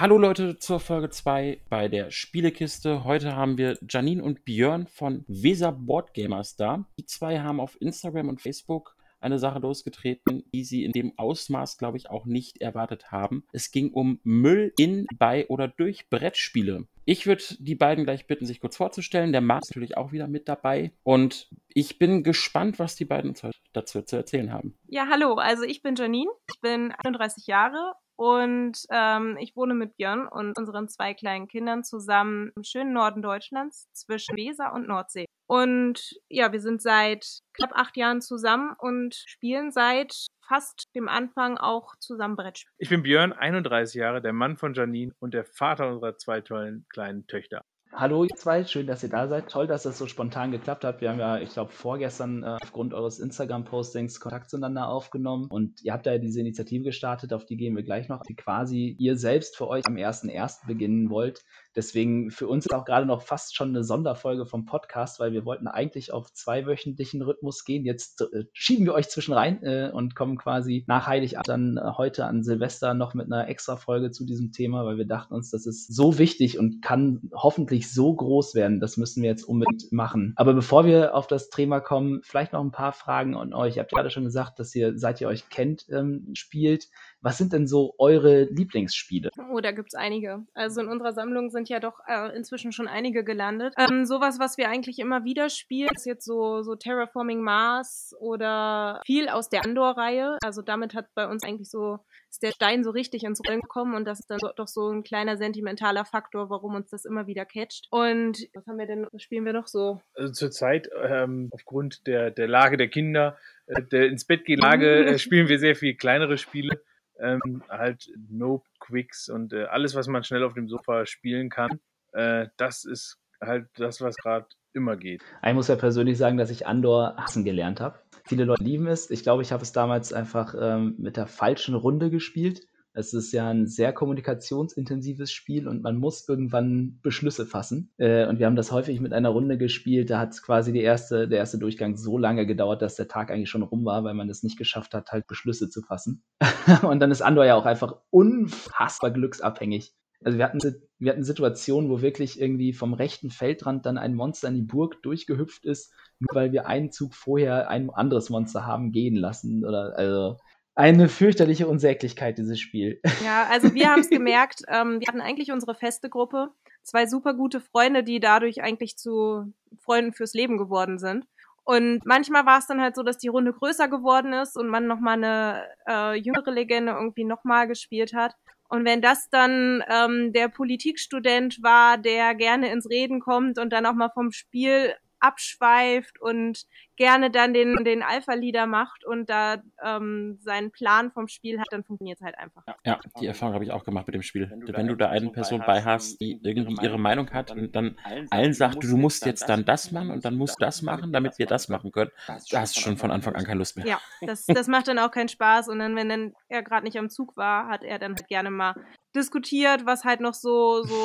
Hallo Leute zur Folge 2 bei der Spielekiste. Heute haben wir Janine und Björn von Weser Boardgamers da. Die zwei haben auf Instagram und Facebook eine Sache losgetreten, die sie in dem Ausmaß, glaube ich, auch nicht erwartet haben. Es ging um Müll in, bei oder durch Brettspiele. Ich würde die beiden gleich bitten, sich kurz vorzustellen. Der Marc ist natürlich auch wieder mit dabei. Und ich bin gespannt, was die beiden dazu zu erzählen haben. Ja, hallo. Also ich bin Janine. Ich bin 31 Jahre und ähm, ich wohne mit Björn und unseren zwei kleinen Kindern zusammen im schönen Norden Deutschlands zwischen Weser und Nordsee. Und ja, wir sind seit knapp acht Jahren zusammen und spielen seit fast dem Anfang auch zusammen Brettspiele. Ich bin Björn, 31 Jahre, der Mann von Janine und der Vater unserer zwei tollen kleinen Töchter. Hallo ihr zwei, schön, dass ihr da seid. Toll, dass das so spontan geklappt hat. Wir haben ja, ich glaube, vorgestern äh, aufgrund eures Instagram-Postings Kontakt zueinander aufgenommen und ihr habt da ja diese Initiative gestartet, auf die gehen wir gleich noch, die quasi ihr selbst für euch am 1.1. beginnen wollt. Deswegen für uns ist auch gerade noch fast schon eine Sonderfolge vom Podcast, weil wir wollten eigentlich auf zweiwöchentlichen Rhythmus gehen. Jetzt äh, schieben wir euch zwischen rein äh, und kommen quasi nach Heiligabend dann äh, heute an Silvester noch mit einer extra Folge zu diesem Thema, weil wir dachten uns, das ist so wichtig und kann hoffentlich so groß werden. Das müssen wir jetzt unbedingt machen. Aber bevor wir auf das Thema kommen, vielleicht noch ein paar Fragen an euch. Ihr habt gerade schon gesagt, dass ihr, seit ihr euch kennt, ähm, spielt. Was sind denn so eure Lieblingsspiele? Oh, da gibt's einige. Also in unserer Sammlung sind ja doch äh, inzwischen schon einige gelandet. Ähm, sowas, was wir eigentlich immer wieder spielen, ist jetzt so, so Terraforming Mars oder viel aus der Andor-Reihe. Also damit hat bei uns eigentlich so, ist der Stein so richtig ins Rollen gekommen und das ist dann doch so ein kleiner sentimentaler Faktor, warum uns das immer wieder catcht. Und was haben wir denn, was spielen wir noch so? Also zurzeit, ähm, aufgrund der, der Lage der Kinder, äh, der ins Bett gehen Lage, äh, spielen wir sehr viel kleinere Spiele ähm, halt Nope, Quicks und äh, alles, was man schnell auf dem Sofa spielen kann. Äh, das ist halt das, was gerade immer geht. Ich muss ja persönlich sagen, dass ich Andor hassen gelernt habe. Viele Leute lieben es. Ich glaube, ich habe es damals einfach ähm, mit der falschen Runde gespielt. Es ist ja ein sehr kommunikationsintensives Spiel und man muss irgendwann Beschlüsse fassen. Äh, und wir haben das häufig mit einer Runde gespielt. Da hat quasi die erste, der erste Durchgang so lange gedauert, dass der Tag eigentlich schon rum war, weil man es nicht geschafft hat, halt Beschlüsse zu fassen. und dann ist Andor ja auch einfach unfassbar glücksabhängig. Also wir hatten, wir hatten Situationen, wo wirklich irgendwie vom rechten Feldrand dann ein Monster in die Burg durchgehüpft ist, nur weil wir einen Zug vorher ein anderes Monster haben gehen lassen. Oder also eine fürchterliche Unsäglichkeit, dieses Spiel. Ja, also wir haben es gemerkt, ähm, wir hatten eigentlich unsere feste Gruppe, zwei super gute Freunde, die dadurch eigentlich zu Freunden fürs Leben geworden sind. Und manchmal war es dann halt so, dass die Runde größer geworden ist und man nochmal eine äh, jüngere Legende irgendwie nochmal gespielt hat. Und wenn das dann ähm, der Politikstudent war, der gerne ins Reden kommt und dann auch mal vom Spiel abschweift und gerne dann den, den Alpha-Leader macht und da ähm, seinen Plan vom Spiel hat, dann funktioniert es halt einfach. Ja, die Erfahrung habe ich auch gemacht mit dem Spiel. Wenn du, Wenn du da eine Person bei hast, die irgendwie ihre Meinung hat und dann allen sagt, du musst jetzt dann das machen und dann musst du das machen, damit wir das machen können, da hast du schon von Anfang an keine Lust mehr. Ja, das, das macht dann auch keinen Spaß und dann, wenn dann er gerade nicht am Zug war, hat er dann halt gerne mal diskutiert, was halt noch so, so,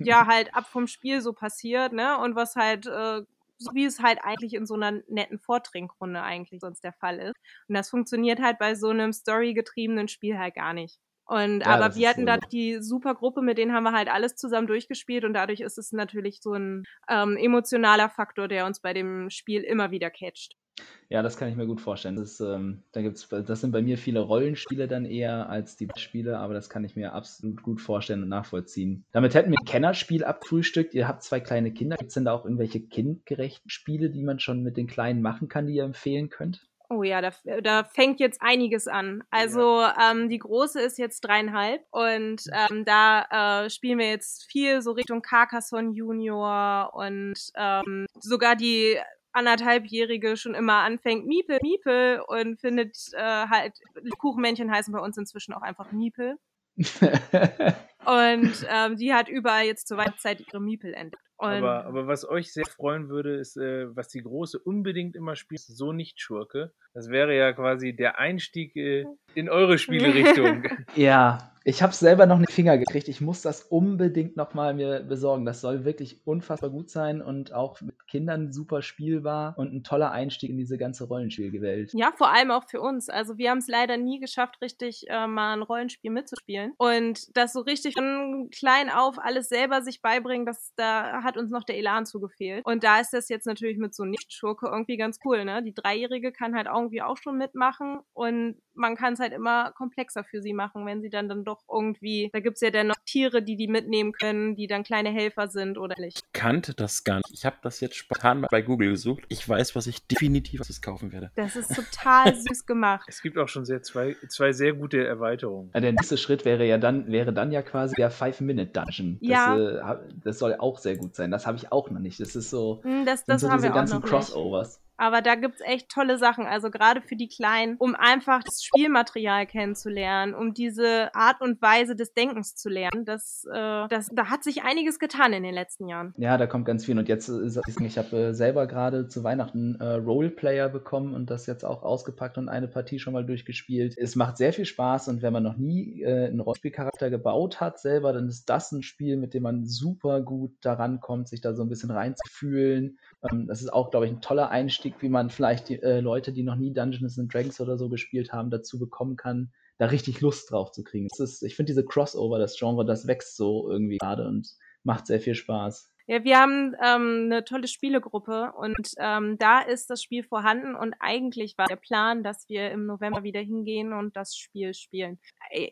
ja, halt ab vom Spiel so passiert, ne? Und was halt äh, so wie es halt eigentlich in so einer netten Vortrinkrunde eigentlich sonst der Fall ist. Und das funktioniert halt bei so einem storygetriebenen Spiel halt gar nicht. Und ja, aber wir hatten so. da die super Gruppe, mit denen haben wir halt alles zusammen durchgespielt und dadurch ist es natürlich so ein ähm, emotionaler Faktor, der uns bei dem Spiel immer wieder catcht. Ja, das kann ich mir gut vorstellen. Das, ähm, da gibt's, das sind bei mir viele Rollenspiele dann eher als die Spiele, aber das kann ich mir absolut gut vorstellen und nachvollziehen. Damit hätten wir ein Kennerspiel abfrühstückt. Ihr habt zwei kleine Kinder. Gibt es denn da auch irgendwelche kindgerechten Spiele, die man schon mit den Kleinen machen kann, die ihr empfehlen könnt? Oh ja, da, da fängt jetzt einiges an. Also ja. ähm, die große ist jetzt dreieinhalb und ähm, da äh, spielen wir jetzt viel so Richtung Carcassonne Junior und ähm, sogar die anderthalbjährige schon immer anfängt, Miepel, Miepel und findet äh, halt, Kuchenmännchen heißen bei uns inzwischen auch einfach Miepel. und ähm, die hat überall jetzt zur Weihnachtszeit ihre Miepel entdeckt. Aber, aber, was euch sehr freuen würde, ist, äh, was die Große unbedingt immer spielt, so nicht Schurke. Das wäre ja quasi der Einstieg äh, in eure Spielerichtung. ja, ich habe selber noch einen Finger gekriegt. Ich muss das unbedingt nochmal mir besorgen. Das soll wirklich unfassbar gut sein und auch mit Kindern super spielbar und ein toller Einstieg in diese ganze Rollenspielwelt. Ja, vor allem auch für uns. Also wir haben es leider nie geschafft, richtig äh, mal ein Rollenspiel mitzuspielen. Und das so richtig von klein auf alles selber sich beibringen, das, da hat uns noch der Elan zugefehlt. Und da ist das jetzt natürlich mit so Nicht-Schurke irgendwie ganz cool. Ne? Die Dreijährige kann halt irgendwie auch schon mitmachen und man kann es halt immer komplexer für sie machen, wenn sie dann, dann doch irgendwie, da gibt es ja dann noch Tiere, die die mitnehmen können, die dann kleine Helfer sind oder nicht. Ich kannte das gar nicht. Ich habe das jetzt spontan mal bei Google gesucht. Ich weiß, was ich definitiv kaufen werde. Das ist total süß gemacht. Es gibt auch schon sehr zwei, zwei sehr gute Erweiterungen. Ja, der nächste Schritt wäre ja dann, wäre dann ja quasi der Five-Minute-Dungeon. Ja. Das, äh, das, soll auch sehr gut sein. Das habe ich auch noch nicht. Das ist so, hm, das, das so haben diese wir ganzen auch noch Crossovers. Nicht. Aber da gibt's echt tolle Sachen, also gerade für die Kleinen, um einfach das Spielmaterial kennenzulernen, um diese Art und Weise des Denkens zu lernen. Das, äh, das, da hat sich einiges getan in den letzten Jahren. Ja, da kommt ganz viel. Und jetzt ich habe äh, selber gerade zu Weihnachten äh, Roleplayer bekommen und das jetzt auch ausgepackt und eine Partie schon mal durchgespielt. Es macht sehr viel Spaß und wenn man noch nie äh, einen Rollenspielcharakter gebaut hat selber, dann ist das ein Spiel, mit dem man super gut daran kommt, sich da so ein bisschen reinzufühlen. Ähm, das ist auch, glaube ich, ein toller Einstieg Einstieg, wie man vielleicht die äh, Leute, die noch nie Dungeons and Dragons oder so gespielt haben, dazu bekommen kann, da richtig Lust drauf zu kriegen. Ist, ich finde diese Crossover, das Genre, das wächst so irgendwie gerade und macht sehr viel Spaß. Ja, wir haben ähm, eine tolle Spielegruppe und ähm, da ist das Spiel vorhanden und eigentlich war der Plan, dass wir im November wieder hingehen und das Spiel spielen.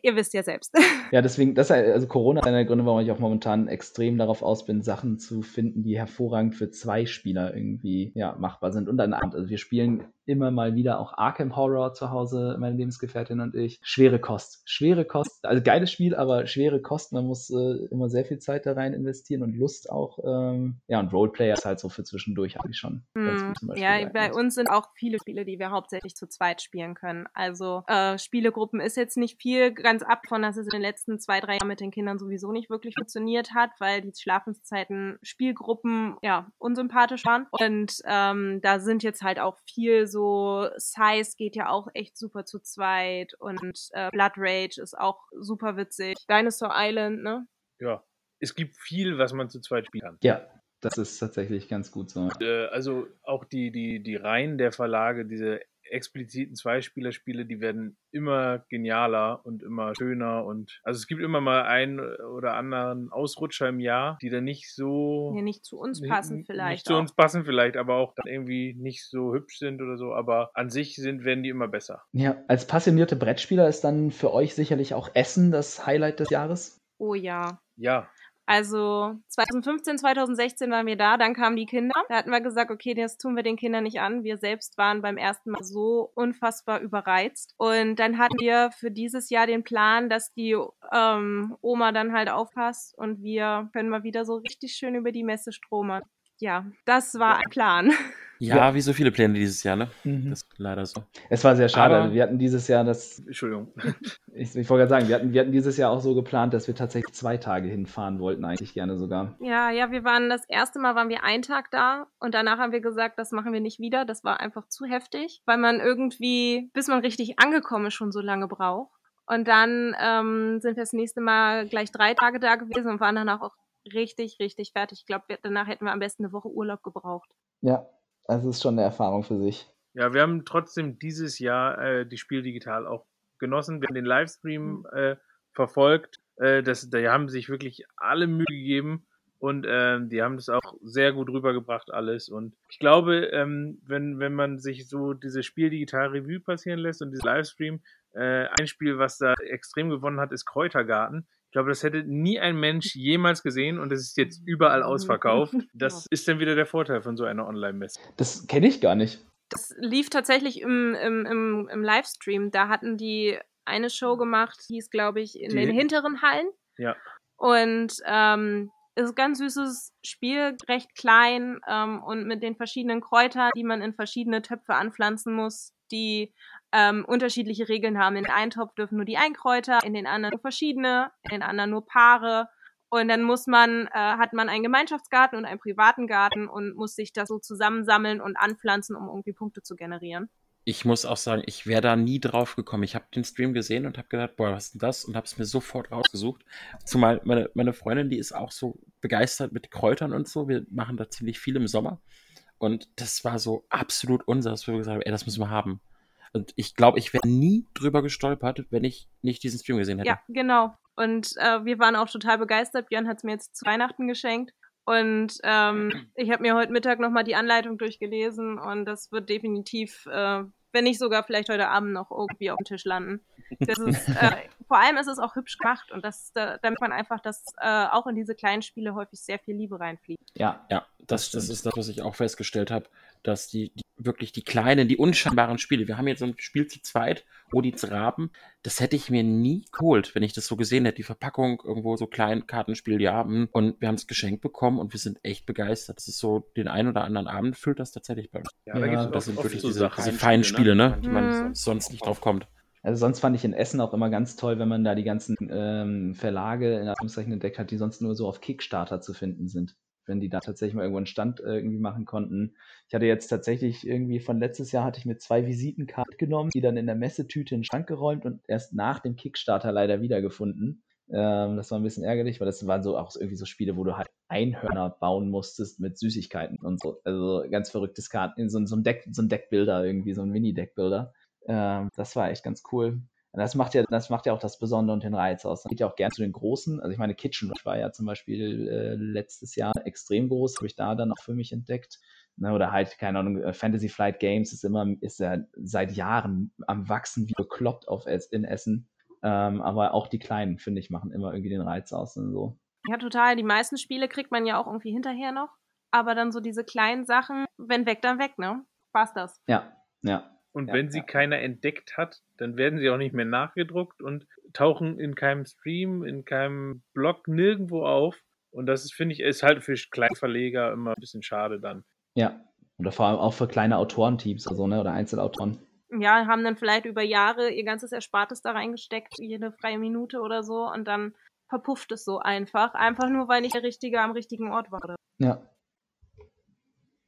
Ihr wisst ja selbst. Ja, deswegen, das also Corona ist einer der Gründe, warum ich auch momentan extrem darauf aus bin, Sachen zu finden, die hervorragend für zwei Spieler irgendwie ja, machbar sind und ein Abend. Also wir spielen immer mal wieder auch Arkham Horror zu Hause, meine Lebensgefährtin und ich. Schwere Kost. Schwere Kost. Also geiles Spiel, aber schwere Kost. Man muss äh, immer sehr viel Zeit da rein investieren und Lust auch. Ähm, ja, und Roleplayer ist halt so für zwischendurch eigentlich schon. Mm, ja, bei uns sind auch viele Spiele, die wir hauptsächlich zu zweit spielen können. Also äh, Spielegruppen ist jetzt nicht viel, ganz ab von, dass es in den letzten zwei, drei Jahren mit den Kindern sowieso nicht wirklich funktioniert hat, weil die Schlafenszeiten Spielgruppen ja unsympathisch waren. Und ähm, da sind jetzt halt auch viel so so Size geht ja auch echt super zu zweit und äh, Blood Rage ist auch super witzig. Dinosaur Island, ne? Ja, es gibt viel, was man zu zweit spielen kann. Ja, das ist tatsächlich ganz gut so. Äh, also auch die, die, die Reihen der Verlage, diese expliziten Zweispielerspiele, die werden immer genialer und immer schöner und also es gibt immer mal einen oder anderen Ausrutscher im Jahr, die dann nicht so ja, nicht zu uns passen nicht, vielleicht nicht zu uns passen vielleicht, aber auch dann irgendwie nicht so hübsch sind oder so, aber an sich sind werden die immer besser. Ja, als passionierte Brettspieler ist dann für euch sicherlich auch Essen das Highlight des Jahres. Oh ja. Ja, also 2015, 2016 waren wir da, dann kamen die Kinder. Da hatten wir gesagt, okay, das tun wir den Kindern nicht an. Wir selbst waren beim ersten Mal so unfassbar überreizt. Und dann hatten wir für dieses Jahr den Plan, dass die ähm, Oma dann halt aufpasst und wir können mal wieder so richtig schön über die Messe stromern. Ja, das war ein Plan. Ja, ja, wie so viele Pläne dieses Jahr, ne? Mhm. Das ist leider so. Es war sehr schade. Aber wir hatten dieses Jahr das. Entschuldigung. Ich, ich wollte gerade sagen, wir hatten, wir hatten dieses Jahr auch so geplant, dass wir tatsächlich zwei Tage hinfahren wollten, eigentlich gerne sogar. Ja, ja, wir waren das erste Mal waren wir einen Tag da und danach haben wir gesagt, das machen wir nicht wieder. Das war einfach zu heftig, weil man irgendwie, bis man richtig angekommen ist, schon so lange braucht. Und dann ähm, sind wir das nächste Mal gleich drei Tage da gewesen und waren danach auch richtig, richtig fertig. Ich glaube, danach hätten wir am besten eine Woche Urlaub gebraucht. Ja, es ist schon eine Erfahrung für sich. Ja, wir haben trotzdem dieses Jahr äh, die Spiel digital auch genossen. Wir haben den Livestream mhm. äh, verfolgt. Äh, das, da haben sich wirklich alle Mühe gegeben und äh, die haben das auch sehr gut rübergebracht alles. Und ich glaube, ähm, wenn, wenn man sich so dieses Spiel digital Revue passieren lässt und dieses Livestream, äh, ein Spiel, was da extrem gewonnen hat, ist Kräutergarten glaube, das hätte nie ein Mensch jemals gesehen und es ist jetzt überall ausverkauft. Das ist dann wieder der Vorteil von so einer Online-Messe. Das kenne ich gar nicht. Das lief tatsächlich im, im, im, im Livestream. Da hatten die eine Show gemacht, die hieß, glaube ich, in die den hinteren Hallen. Ja. Und ähm, ist ein ganz süßes Spiel, recht klein ähm, und mit den verschiedenen Kräutern, die man in verschiedene Töpfe anpflanzen muss, die ähm, unterschiedliche Regeln haben. In einen Topf dürfen nur die Einkräuter, in den anderen nur verschiedene, in den anderen nur Paare. Und dann muss man, äh, hat man einen Gemeinschaftsgarten und einen privaten Garten und muss sich das so zusammensammeln und anpflanzen, um irgendwie Punkte zu generieren. ich muss auch sagen, ich wäre da nie drauf gekommen. Ich habe den Stream gesehen und habe gedacht, boah, was ist denn das? Und habe es mir sofort rausgesucht. Zumal meine, meine Freundin, die ist auch so begeistert mit Kräutern und so. Wir machen da ziemlich viel im Sommer. Und das war so absolut unser, dass wir gesagt haben, ey, das müssen wir haben. Und ich glaube, ich wäre nie drüber gestolpert, wenn ich nicht diesen Stream gesehen hätte. Ja, genau. Und äh, wir waren auch total begeistert. Björn hat es mir jetzt zu Weihnachten geschenkt. Und ähm, ich habe mir heute Mittag nochmal die Anleitung durchgelesen und das wird definitiv, äh, wenn nicht sogar vielleicht heute Abend noch irgendwie auf dem Tisch landen. Das ist, äh, vor allem ist es auch hübsch gemacht und das, da, damit man einfach, dass äh, auch in diese kleinen Spiele häufig sehr viel Liebe reinfliegt. Ja, ja, das, das ist das, was ich auch festgestellt habe, dass die, die wirklich die kleinen, die unscheinbaren Spiele, wir haben jetzt so ein Spiel zu zweit, Odins Raben, das hätte ich mir nie geholt, wenn ich das so gesehen hätte, die Verpackung, irgendwo so klein, Kartenspiel, ja, hm. und wir haben es geschenkt bekommen und wir sind echt begeistert. Das ist so, den einen oder anderen Abend füllt das tatsächlich bei uns. Ja, da gibt's das sind oft wirklich so diese, Sachen, diese feinen Spiele, ne, die man Mhm. sonst nicht drauf kommt. Also sonst fand ich in Essen auch immer ganz toll, wenn man da die ganzen ähm, Verlage in Anführungszeichen entdeckt hat, die sonst nur so auf Kickstarter zu finden sind. Wenn die da tatsächlich mal irgendwo einen Stand äh, irgendwie machen konnten. Ich hatte jetzt tatsächlich irgendwie von letztes Jahr hatte ich mir zwei Visitenkarten genommen, die dann in der Messetüte in den Schrank geräumt und erst nach dem Kickstarter leider wiedergefunden. Ähm, das war ein bisschen ärgerlich, weil das waren so auch irgendwie so Spiele, wo du halt Einhörner bauen musstest mit Süßigkeiten und so. Also ganz verrücktes Karten, so, so ein Deck, so ein Deckbilder irgendwie, so ein Mini-Deckbilder. Ähm, das war echt ganz cool. Und das macht ja, das macht ja auch das Besondere und den Reiz aus. Dann geht ja auch gern zu den Großen. Also ich meine, Kitchen Rush war ja zum Beispiel äh, letztes Jahr extrem groß, habe ich da dann auch für mich entdeckt. Ne, oder halt, keine Ahnung, äh, Fantasy Flight Games ist immer, ist ja seit Jahren am Wachsen wie bekloppt auf Es in Essen. Ähm, aber auch die Kleinen, finde ich, machen immer irgendwie den Reiz aus und so. Ja, total. Die meisten Spiele kriegt man ja auch irgendwie hinterher noch. Aber dann so diese kleinen Sachen, wenn weg, dann weg, ne? War's das. Ja, ja. Und Ja, wenn sie ja. keiner entdeckt hat, dann werden sie auch nicht mehr nachgedruckt und tauchen in keinem Stream, in keinem Blog nirgendwo auf. Und das ist, finde ich, ist halt für Kleinverleger immer ein bisschen schade dann. Ja. Oder vor allem auch für kleine Autorenteams oder so, ne? Oder Einzelautoren. Ja, haben dann vielleicht über Jahre ihr ganzes Erspartes da reingesteckt, jede freie Minute oder so, und dann verpufft es so einfach. Einfach nur, weil nicht der Richtige am richtigen Ort war. Ja.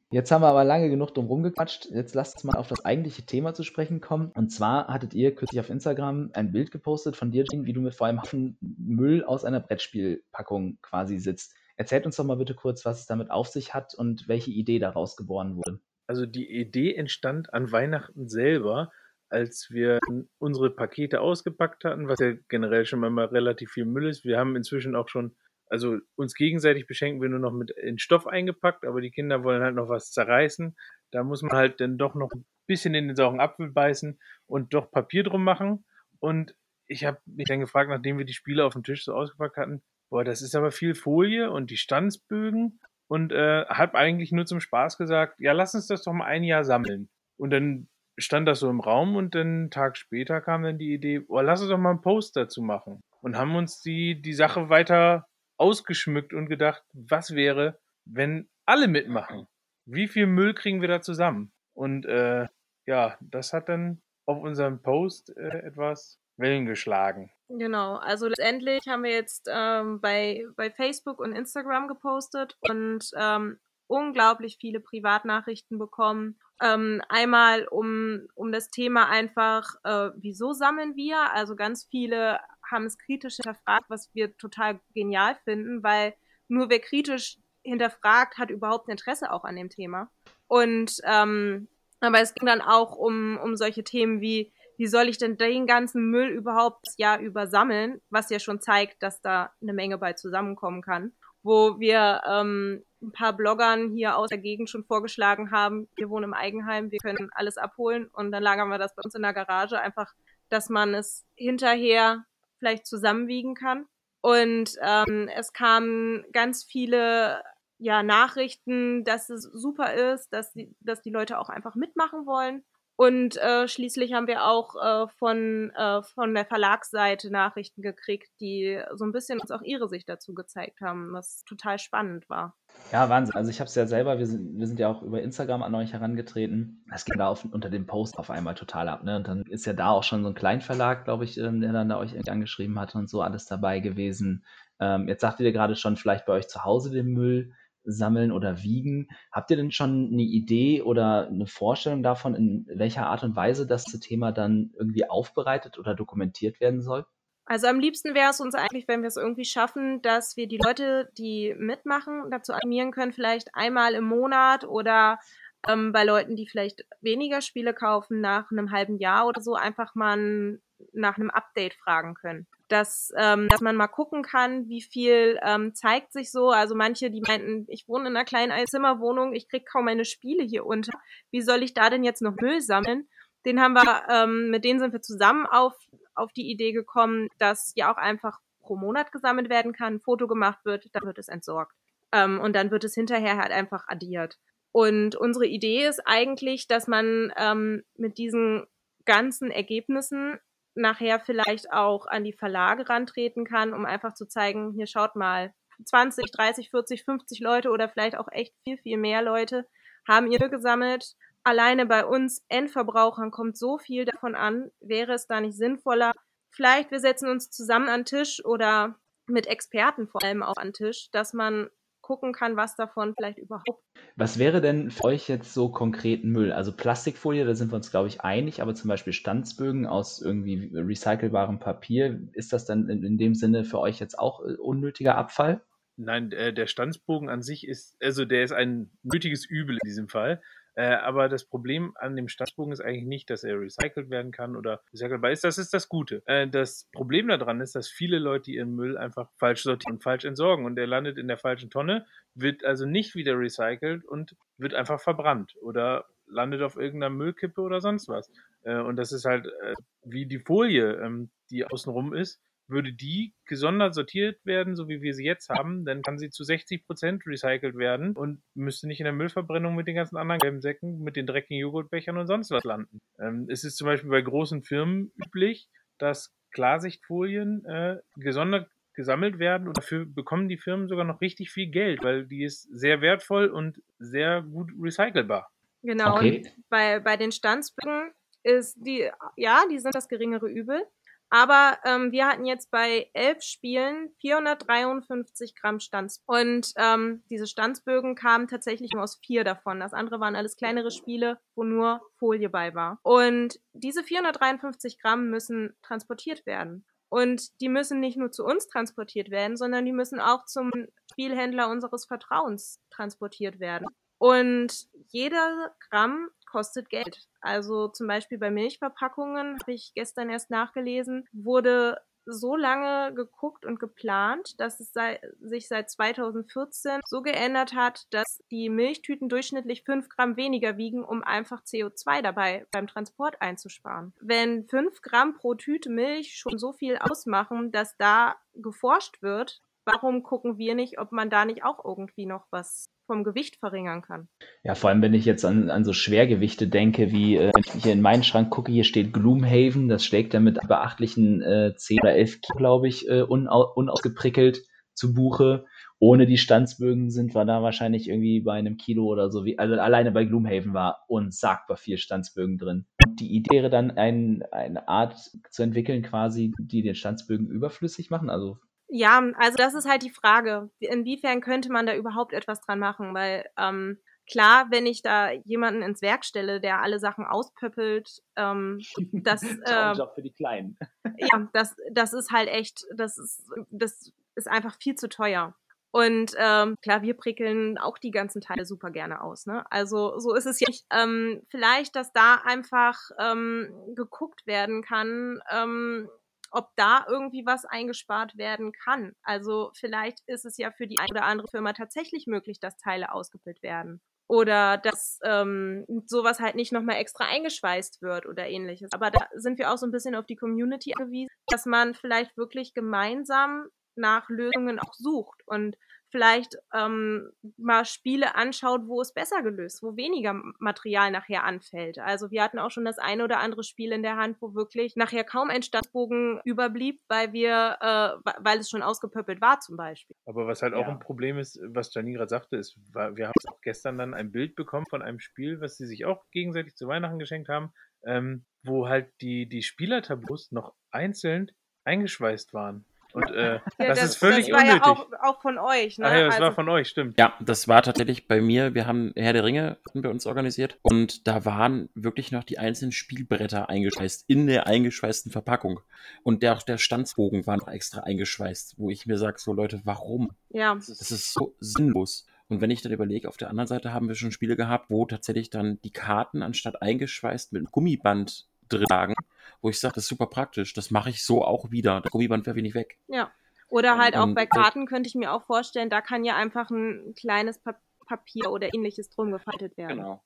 Jetzt haben wir aber lange genug drum rumgequatscht. Jetzt lasst uns mal auf das eigentliche Thema zu sprechen kommen. Und zwar hattet ihr kürzlich auf Instagram ein Bild gepostet von dir, Jane, wie du mit vor einem Haufen Müll aus einer Brettspielpackung quasi sitzt. Erzählt uns doch mal bitte kurz, was es damit auf sich hat und welche Idee daraus geboren wurde. Also die Idee entstand an Weihnachten selber, als wir unsere Pakete ausgepackt hatten, was ja generell schon mal relativ viel Müll ist. Wir haben inzwischen auch schon, also uns gegenseitig beschenken wir nur noch mit in Stoff eingepackt, aber die Kinder wollen halt noch was zerreißen. Da muss man halt dann doch noch ein bisschen in den sauren Apfel beißen und doch Papier drum machen. Und ich habe mich dann gefragt, nachdem wir die Spiele auf dem Tisch so ausgepackt hatten, boah, das ist aber viel Folie und die Stanzbögen und äh, habe eigentlich nur zum Spaß gesagt, ja, lass uns das doch mal ein Jahr sammeln. Und dann stand das so im Raum und dann einen Tag später kam dann die Idee, boah, lass uns doch mal einen Post dazu machen. Und haben uns die, die Sache weiter ausgeschmückt und gedacht, was wäre, wenn alle mitmachen? Wie viel Müll kriegen wir da zusammen? Und äh, ja, das hat dann auf unserem Post äh, etwas Wellen geschlagen. Genau, also letztendlich haben wir jetzt ähm, bei, bei Facebook und Instagram gepostet und ähm, unglaublich viele Privatnachrichten bekommen. Ähm, einmal um, um das Thema einfach, äh, wieso sammeln wir? Also ganz viele haben es kritisch hinterfragt, was wir total genial finden, weil nur wer kritisch hinterfragt, hat überhaupt ein Interesse auch an dem Thema. Und ähm, aber es ging dann auch um, um solche Themen wie, wie soll ich denn den ganzen Müll überhaupt das Jahr über sammeln, was ja schon zeigt, dass da eine Menge bei zusammenkommen kann. Wo wir ähm, ein paar Bloggern hier aus der Gegend schon vorgeschlagen haben, wir wohnen im Eigenheim, wir können alles abholen und dann lagern wir das bei uns in der Garage, einfach, dass man es hinterher vielleicht zusammenwiegen kann. Und ähm, es kamen ganz viele ja, Nachrichten, dass es super ist, dass die, dass die Leute auch einfach mitmachen wollen. Und äh, schließlich haben wir auch äh, von, äh, von der Verlagsseite Nachrichten gekriegt, die so ein bisschen uns auch ihre Sicht dazu gezeigt haben, was total spannend war. Ja, Wahnsinn. Also ich habe es ja selber, wir sind, wir sind ja auch über Instagram an euch herangetreten. Das ging da auf, unter dem Post auf einmal total ab. Ne? Und dann ist ja da auch schon so ein Kleinverlag, glaube ich, ähm, der dann da euch irgendwie angeschrieben hat und so alles dabei gewesen. Ähm, jetzt sagtet ihr gerade schon, vielleicht bei euch zu Hause den Müll. Sammeln oder wiegen. Habt ihr denn schon eine Idee oder eine Vorstellung davon, in welcher Art und Weise das Thema dann irgendwie aufbereitet oder dokumentiert werden soll? Also am liebsten wäre es uns eigentlich, wenn wir es irgendwie schaffen, dass wir die Leute, die mitmachen, dazu animieren können, vielleicht einmal im Monat oder ähm, bei Leuten, die vielleicht weniger Spiele kaufen, nach einem halben Jahr oder so einfach mal nach einem Update fragen können. Dass, ähm, dass man mal gucken kann, wie viel ähm, zeigt sich so. Also manche, die meinten, ich wohne in einer kleinen Einzimmerwohnung, ich krieg kaum meine Spiele hier unter. Wie soll ich da denn jetzt noch Müll sammeln? Den haben wir, ähm, mit denen sind wir zusammen auf auf die Idee gekommen, dass ja auch einfach pro Monat gesammelt werden kann, ein Foto gemacht wird, dann wird es entsorgt. Ähm, und dann wird es hinterher halt einfach addiert. Und unsere Idee ist eigentlich, dass man ähm, mit diesen ganzen Ergebnissen nachher vielleicht auch an die Verlage rantreten kann, um einfach zu zeigen, hier schaut mal, 20, 30, 40, 50 Leute oder vielleicht auch echt viel, viel mehr Leute haben ihr gesammelt. Alleine bei uns Endverbrauchern kommt so viel davon an, wäre es da nicht sinnvoller, vielleicht wir setzen uns zusammen an Tisch oder mit Experten vor allem auch an Tisch, dass man gucken kann, was davon vielleicht überhaupt. Was wäre denn für euch jetzt so konkret Müll? Also Plastikfolie, da sind wir uns, glaube ich, einig, aber zum Beispiel Stanzbögen aus irgendwie recycelbarem Papier, ist das dann in, in dem Sinne für euch jetzt auch äh, unnötiger Abfall? Nein, äh, der Stanzbogen an sich ist, also der ist ein nötiges Übel in diesem Fall. Äh, aber das Problem an dem Staatsbogen ist eigentlich nicht, dass er recycelt werden kann oder recycelbar ist. Das ist das Gute. Äh, das Problem daran ist, dass viele Leute ihren Müll einfach falsch sortieren und falsch entsorgen und er landet in der falschen Tonne, wird also nicht wieder recycelt und wird einfach verbrannt oder landet auf irgendeiner Müllkippe oder sonst was. Äh, und das ist halt äh, wie die Folie, ähm, die außenrum ist würde die gesondert sortiert werden, so wie wir sie jetzt haben, dann kann sie zu 60 Prozent recycelt werden und müsste nicht in der Müllverbrennung mit den ganzen anderen gelben Säcken, mit den dreckigen Joghurtbechern und sonst was landen. Ähm, es ist zum Beispiel bei großen Firmen üblich, dass Klarsichtfolien äh, gesondert gesammelt werden und dafür bekommen die Firmen sogar noch richtig viel Geld, weil die ist sehr wertvoll und sehr gut recycelbar. Genau, okay. und bei, bei den Stanzbögen ist die, ja, die sind das geringere Übel. Aber ähm, wir hatten jetzt bei elf Spielen 453 Gramm Stanz. Und ähm, diese Stanzbögen kamen tatsächlich nur aus vier davon. Das andere waren alles kleinere Spiele, wo nur Folie bei war. Und diese 453 Gramm müssen transportiert werden. Und die müssen nicht nur zu uns transportiert werden, sondern die müssen auch zum Spielhändler unseres Vertrauens transportiert werden. Und jeder Gramm kostet Geld. Also zum Beispiel bei Milchverpackungen, habe ich gestern erst nachgelesen, wurde so lange geguckt und geplant, dass es sei, sich seit 2014 so geändert hat, dass die Milchtüten durchschnittlich 5 Gramm weniger wiegen, um einfach CO2 dabei beim Transport einzusparen. Wenn 5 Gramm pro Tüte Milch schon so viel ausmachen, dass da geforscht wird, warum gucken wir nicht, ob man da nicht auch irgendwie noch was vom Gewicht verringern kann. Ja, vor allem, wenn ich jetzt an, an so Schwergewichte denke, wie äh, wenn ich hier in meinen Schrank gucke, hier steht Gloomhaven, das schlägt ja mit beachtlichen äh, 10 oder 11 Kilo, glaube ich, äh, unau unausgeprickelt zu Buche. Ohne die Stanzbögen sind wir da wahrscheinlich irgendwie bei einem Kilo oder so. Wie, also alleine bei Gloomhaven war unsagbar viel Stanzbögen drin. Die Idee wäre dann, ein, eine Art zu entwickeln, quasi, die den Stanzbögen überflüssig machen, also ja, also das ist halt die Frage. Inwiefern könnte man da überhaupt etwas dran machen? Weil ähm, klar, wenn ich da jemanden ins Werk stelle, der alle Sachen auspöppelt, ähm, das äh, für die Kleinen. ja, das das ist halt echt, das ist das ist einfach viel zu teuer. Und ähm, klar, wir prickeln auch die ganzen Teile super gerne aus. Ne? Also so ist es ja nicht. Ähm, vielleicht, dass da einfach ähm, geguckt werden kann, ähm, ob da irgendwie was eingespart werden kann. Also vielleicht ist es ja für die eine oder andere Firma tatsächlich möglich, dass Teile ausgefüllt werden. Oder dass ähm, sowas halt nicht nochmal extra eingeschweißt wird oder ähnliches. Aber da sind wir auch so ein bisschen auf die Community angewiesen, dass man vielleicht wirklich gemeinsam nach Lösungen auch sucht und vielleicht ähm, mal Spiele anschaut, wo es besser gelöst, wo weniger Material nachher anfällt. Also wir hatten auch schon das eine oder andere Spiel in der Hand, wo wirklich nachher kaum ein Stadtbogen überblieb, weil wir, äh, weil es schon ausgepöppelt war zum Beispiel. Aber was halt ja. auch ein Problem ist, was Janine gerade sagte, ist, wir haben auch gestern dann ein Bild bekommen von einem Spiel, was sie sich auch gegenseitig zu Weihnachten geschenkt haben, ähm, wo halt die, die Spielertableaus noch einzeln eingeschweißt waren. Und äh, Ja, das, ist völlig das war unnötig. ja auch, auch von euch, ne? Ach ja, das also, war von euch, stimmt. Ja, das war tatsächlich bei mir. Wir haben Herr der Ringe hatten wir uns organisiert und da waren wirklich noch die einzelnen Spielbretter eingeschweißt in der eingeschweißten Verpackung und der, auch der Stanzbogen war noch extra eingeschweißt, wo ich mir sage, so Leute, warum? ja, Das ist so sinnlos. Und wenn ich dann überlege, auf der anderen Seite haben wir schon Spiele gehabt, wo tatsächlich dann die Karten anstatt eingeschweißt mit einem Gummiband drin lagen, wo ich sage, das ist super praktisch, das mache ich so auch wieder. Das Gummiband werfe ich nicht weg. ja. Oder halt auch bei Karten könnte ich mir auch vorstellen, da kann ja einfach ein kleines Pa- Papier oder ähnliches drum gefaltet werden. Genau.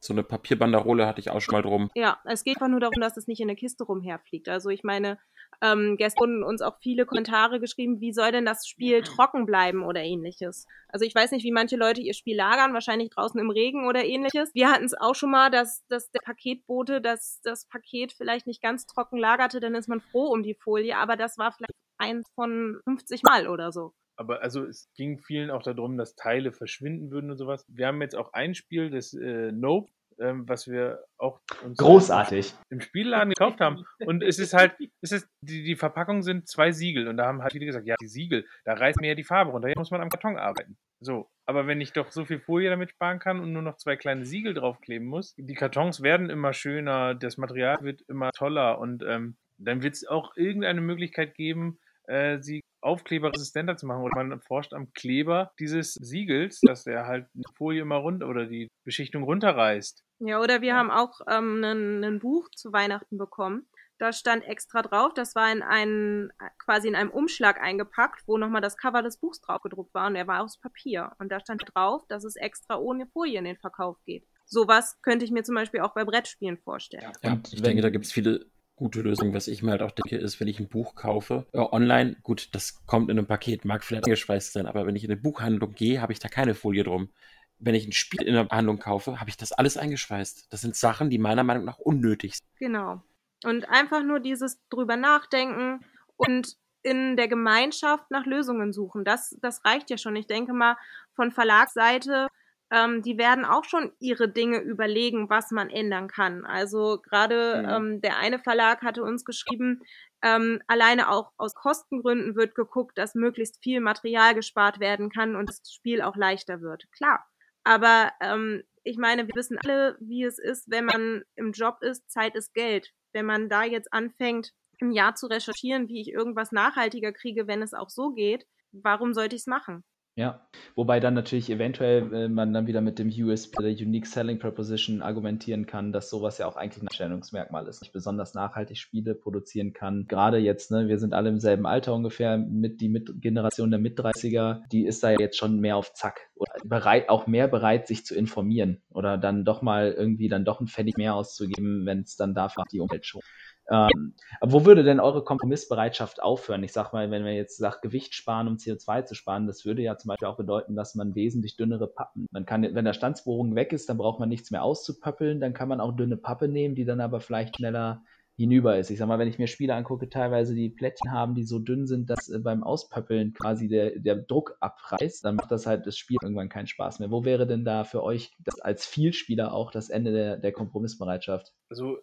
So eine Papierbanderole hatte ich auch schon mal drum. Ja, es geht einfach nur darum, dass es nicht in der Kiste rumherfliegt. Also ich meine, ähm, gestern wurden uns auch viele Kommentare geschrieben, wie soll denn das Spiel trocken bleiben oder ähnliches. Also ich weiß nicht, wie manche Leute ihr Spiel lagern, wahrscheinlich draußen im Regen oder ähnliches. Wir hatten es auch schon mal, dass, dass der Paketbote das, das Paket vielleicht nicht ganz trocken lagerte, dann ist man froh um die Folie, aber das war vielleicht eins von 50 Mal oder so. Aber also es ging vielen auch darum, dass Teile verschwinden würden und sowas. Wir haben jetzt auch ein Spiel, das äh, Nope, ähm, was wir auch uns Großartig. im Spielladen gekauft haben. Und es ist halt, es ist, die, die Verpackung sind zwei Siegel. Und da haben halt viele gesagt, ja, die Siegel, da reißt mir ja die Farbe runter. Hier muss man am Karton arbeiten. So. Aber wenn ich doch so viel Folie damit sparen kann und nur noch zwei kleine Siegel draufkleben muss, die Kartons werden immer schöner, das Material wird immer toller und ähm, dann wird es auch irgendeine Möglichkeit geben, äh, sie aufkleberresistenter zu machen. Oder man forscht am Kleber dieses Siegels, dass der halt die Folie immer runter oder die Beschichtung runterreißt. Ja, oder wir Ja. haben auch ähm, ein, Buch zu Weihnachten bekommen. Da stand extra drauf, das war in einen, quasi in einem Umschlag eingepackt, wo nochmal das Cover des Buchs drauf gedruckt war und er war aus Papier. Und da stand drauf, dass es extra ohne Folie in den Verkauf geht. Sowas könnte ich mir zum Beispiel auch bei Brettspielen vorstellen. Ja, Und ich wenn- denke, da gibt es viele gute Lösungen. Was ich mir halt auch denke, ist, wenn ich ein Buch kaufe, äh, online, gut, das kommt in einem Paket, mag vielleicht angeschweißt sein, aber wenn ich in eine Buchhandlung gehe, habe ich da keine Folie drum. Wenn ich ein Spiel in einer Handlung kaufe, habe ich das alles eingeschweißt. Das sind Sachen, die meiner Meinung nach unnötig sind. Genau. Und einfach nur dieses drüber nachdenken und in der Gemeinschaft nach Lösungen suchen. Das, das reicht ja schon. Ich denke mal, von Verlagsseite, ähm, die werden auch schon ihre Dinge überlegen, was man ändern kann. Also gerade Mhm. ähm, der eine Verlag hatte uns geschrieben, ähm, alleine auch aus Kostengründen wird geguckt, dass möglichst viel Material gespart werden kann und das Spiel auch leichter wird. Klar. Aber ähm, ich meine, wir wissen alle, wie es ist, wenn man im Job ist, Zeit ist Geld. Wenn man da jetzt anfängt, ein Jahr zu recherchieren, wie ich irgendwas nachhaltiger kriege, wenn es auch so geht, warum sollte ich es machen? Ja, wobei dann natürlich eventuell äh, man dann wieder mit dem USP, der Unique Selling Proposition, argumentieren kann, dass sowas ja auch eigentlich ein Stellungsmerkmal ist. Ich besonders nachhaltig Spiele produzieren kann. Gerade jetzt, ne, wir sind alle im selben Alter ungefähr, mit die mit Generation der Mit-30er, die ist da jetzt schon mehr auf Zack oder bereit, auch mehr bereit, sich zu informieren oder dann doch mal irgendwie dann doch ein Pfennig mehr auszugeben, wenn es dann dafür die Umwelt schon. Ähm, wo würde denn eure Kompromissbereitschaft aufhören? Ich sag mal, wenn man jetzt sagt, Gewicht sparen, um CO2 zu sparen, das würde ja zum Beispiel auch bedeuten, dass man wesentlich dünnere Pappen, man kann, wenn der Stanzbohrung weg ist, dann braucht man nichts mehr auszupöppeln, dann kann man auch dünne Pappe nehmen, die dann aber vielleicht schneller hinüber ist. Ich sag mal, wenn ich mir Spiele angucke, teilweise die Plättchen haben, die so dünn sind, dass äh, beim Auspöppeln quasi der, der Druck abreißt, dann macht das halt das Spiel irgendwann keinen Spaß mehr. Wo wäre denn da für euch das als Vielspieler auch das Ende der, der Kompromissbereitschaft? Also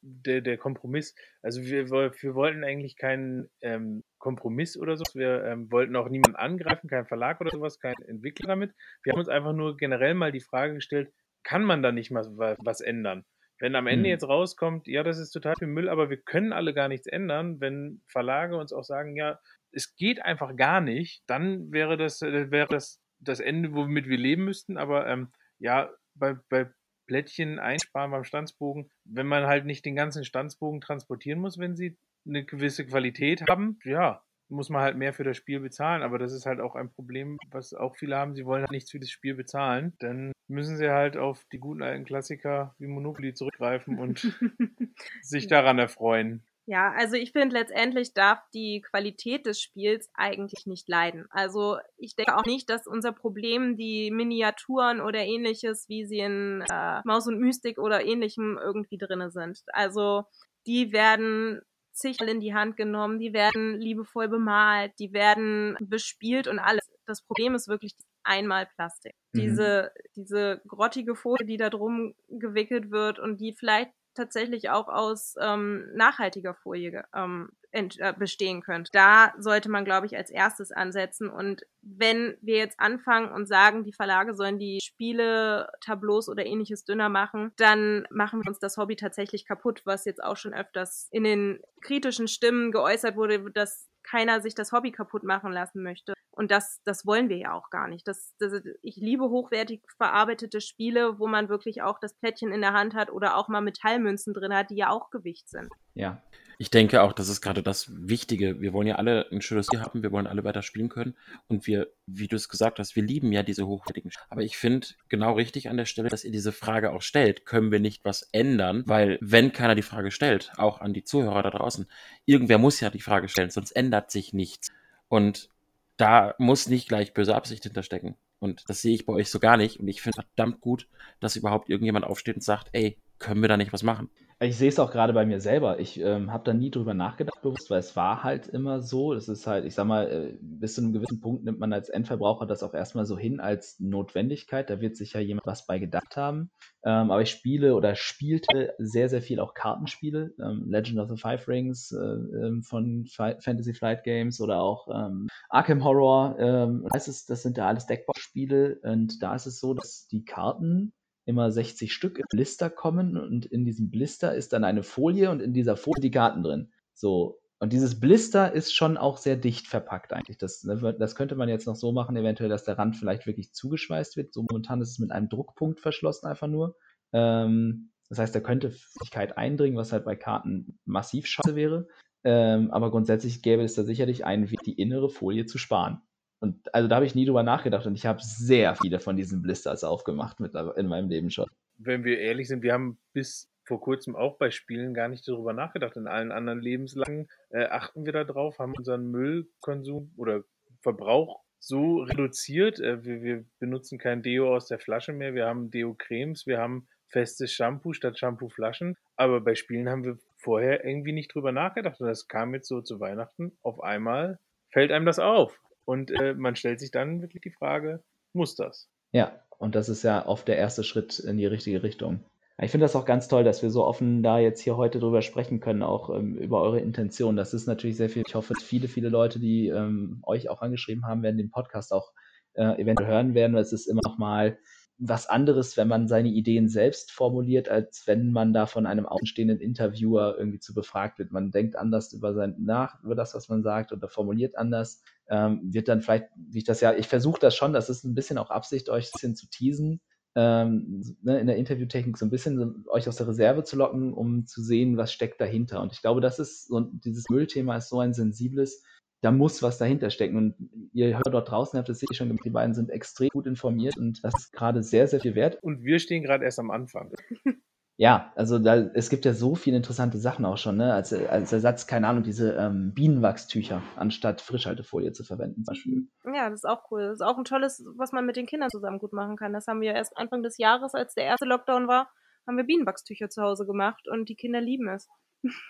der, der Kompromiss, also wir, wir wollten eigentlich keinen ähm, Kompromiss oder so. Wir ähm, wollten auch niemanden angreifen, keinen Verlag oder sowas, keinen Entwickler damit. Wir haben uns einfach nur generell mal die Frage gestellt, kann man da nicht mal wa- was ändern? Wenn am Ende Hm. jetzt rauskommt, ja, das ist total viel Müll, aber wir können alle gar nichts ändern, wenn Verlage uns auch sagen, ja, es geht einfach gar nicht, dann wäre das, äh, wäre das das Ende, womit wir leben müssten. Aber ähm, ja, bei, bei Plättchen einsparen beim Stanzbogen, wenn man halt nicht den ganzen Stanzbogen transportieren muss, wenn sie eine gewisse Qualität haben, ja, muss man halt mehr für das Spiel bezahlen. Aber das ist halt auch ein Problem, was auch viele haben. Sie wollen halt nichts für das Spiel bezahlen. Dann müssen sie halt auf die guten alten Klassiker wie Monopoly zurückgreifen und sich daran erfreuen. Ja, also ich finde letztendlich darf die Qualität des Spiels eigentlich nicht leiden. Also ich denke auch nicht, dass unser Problem die Miniaturen oder ähnliches, wie sie in äh, Maus und Mystik oder ähnlichem irgendwie drinne sind. Also die werden zigmal in die Hand genommen, die werden liebevoll bemalt, die werden bespielt und alles. Das Problem ist wirklich einmal Plastik. Mhm. Diese, diese grottige Folie, die da drum gewickelt wird und die vielleicht tatsächlich auch aus ähm, nachhaltiger Folie ähm, äh, bestehen könnte. Da sollte man, glaube ich, als erstes ansetzen. Und wenn wir jetzt anfangen und sagen, die Verlage sollen die Spiele, Tableaus oder ähnliches dünner machen, dann machen wir uns das Hobby tatsächlich kaputt, was jetzt auch schon öfters in den kritischen Stimmen geäußert wurde, dass keiner sich das Hobby kaputt machen lassen möchte. Und das, das wollen wir ja auch gar nicht. Das, das, ich liebe hochwertig verarbeitete Spiele, wo man wirklich auch das Plättchen in der Hand hat oder auch mal Metallmünzen drin hat, die ja auch Gewicht sind. Ja. Ich denke auch, das ist gerade das Wichtige. Wir wollen ja alle ein schönes Spiel haben, wir wollen alle weiter spielen können. Und wir, wie du es gesagt hast, wir lieben ja diese hochwertigen Spiele. Aber ich finde genau richtig an der Stelle, dass ihr diese Frage auch stellt. Können wir nicht was ändern? Weil, wenn keiner die Frage stellt, auch an die Zuhörer da draußen, irgendwer muss ja die Frage stellen, sonst ändert sich nichts. Und da muss nicht gleich böse Absicht hinterstecken. Und das sehe ich bei euch so gar nicht. Und ich finde verdammt gut, dass überhaupt irgendjemand aufsteht und sagt, ey, können wir da nicht was machen? Ich sehe es auch gerade bei mir selber. Ich ähm, habe da nie drüber nachgedacht, bewusst, weil es war halt immer so. Das ist halt, ich sag mal, äh, bis zu einem gewissen Punkt nimmt man als Endverbraucher das auch erstmal so hin als Notwendigkeit. Da wird sich ja jemand was bei gedacht haben. Ähm, aber ich spiele oder spielte sehr, sehr viel auch Kartenspiele. Ähm, Legend of the Five Rings äh, ähm, von Fi Fantasy Flight Games oder auch ähm, Arkham Horror. Ähm, das, ist, das sind ja alles Deckbox-Spiele. Und da ist es so, dass die Karten immer 60 Stück im Blister kommen und in diesem Blister ist dann eine Folie und in dieser Folie die Karten drin. So. Und dieses Blister ist schon auch sehr dicht verpackt eigentlich. Das, ne, das könnte man jetzt noch so machen, eventuell, dass der Rand vielleicht wirklich zugeschweißt wird. So momentan ist es mit einem Druckpunkt verschlossen einfach nur. Ähm, das heißt, da könnte Flüssigkeit eindringen, was halt bei Karten massiv schade wäre. Ähm, aber grundsätzlich gäbe es da sicherlich einen Weg, die innere Folie zu sparen. Und also da habe ich nie drüber nachgedacht und ich habe sehr viele von diesen Blisters aufgemacht mit, in meinem Leben schon. Wenn wir ehrlich sind, wir haben bis vor kurzem auch bei Spielen gar nicht darüber nachgedacht. In allen anderen Lebenslagen äh, achten wir darauf, haben unseren Müllkonsum oder Verbrauch so reduziert. Äh, wir, wir, benutzen kein Deo aus der Flasche mehr, wir haben Deo-Cremes, wir haben festes Shampoo statt Shampoo-Flaschen. Aber bei Spielen haben wir vorher irgendwie nicht drüber nachgedacht. Und das kam jetzt so zu Weihnachten. Auf einmal fällt einem das auf. Und äh, man stellt sich dann wirklich die Frage, muss das? Ja, und das ist ja oft der erste Schritt in die richtige Richtung. Ich finde das auch ganz toll, dass wir so offen da jetzt hier heute drüber sprechen können, auch ähm, über eure Intention. Das ist natürlich sehr viel. Ich hoffe, viele, viele Leute, die ähm, euch auch angeschrieben haben, werden den Podcast auch äh, eventuell hören werden, es ist immer noch mal was anderes, wenn man seine Ideen selbst formuliert, als wenn man da von einem außenstehenden Interviewer irgendwie zu befragt wird. Man denkt anders über sein nach, über das, was man sagt oder formuliert anders. Ähm, wird dann vielleicht, wie ich das ja, ich versuche das schon, das ist ein bisschen auch Absicht, euch ein bisschen zu teasen, ähm, ne, in der Interviewtechnik so ein bisschen euch aus der Reserve zu locken, um zu sehen, was steckt dahinter. Und ich glaube, das ist so, dieses Müllthema ist so ein sensibles, da muss was dahinter stecken. Und ihr hört dort draußen, habt es sicher schon gemacht, die beiden sind extrem gut informiert und das ist gerade sehr, sehr viel wert. Und wir stehen gerade erst am Anfang. Ja, also da, es gibt ja so viele interessante Sachen auch schon, ne? Als, als Ersatz, keine Ahnung, diese ähm, Bienenwachstücher anstatt Frischhaltefolie zu verwenden, zum Beispiel. Ja, das ist auch cool. Das ist auch ein tolles, was man mit den Kindern zusammen gut machen kann. Das haben wir erst Anfang des Jahres, als der erste Lockdown war, haben wir Bienenwachstücher zu Hause gemacht und die Kinder lieben es.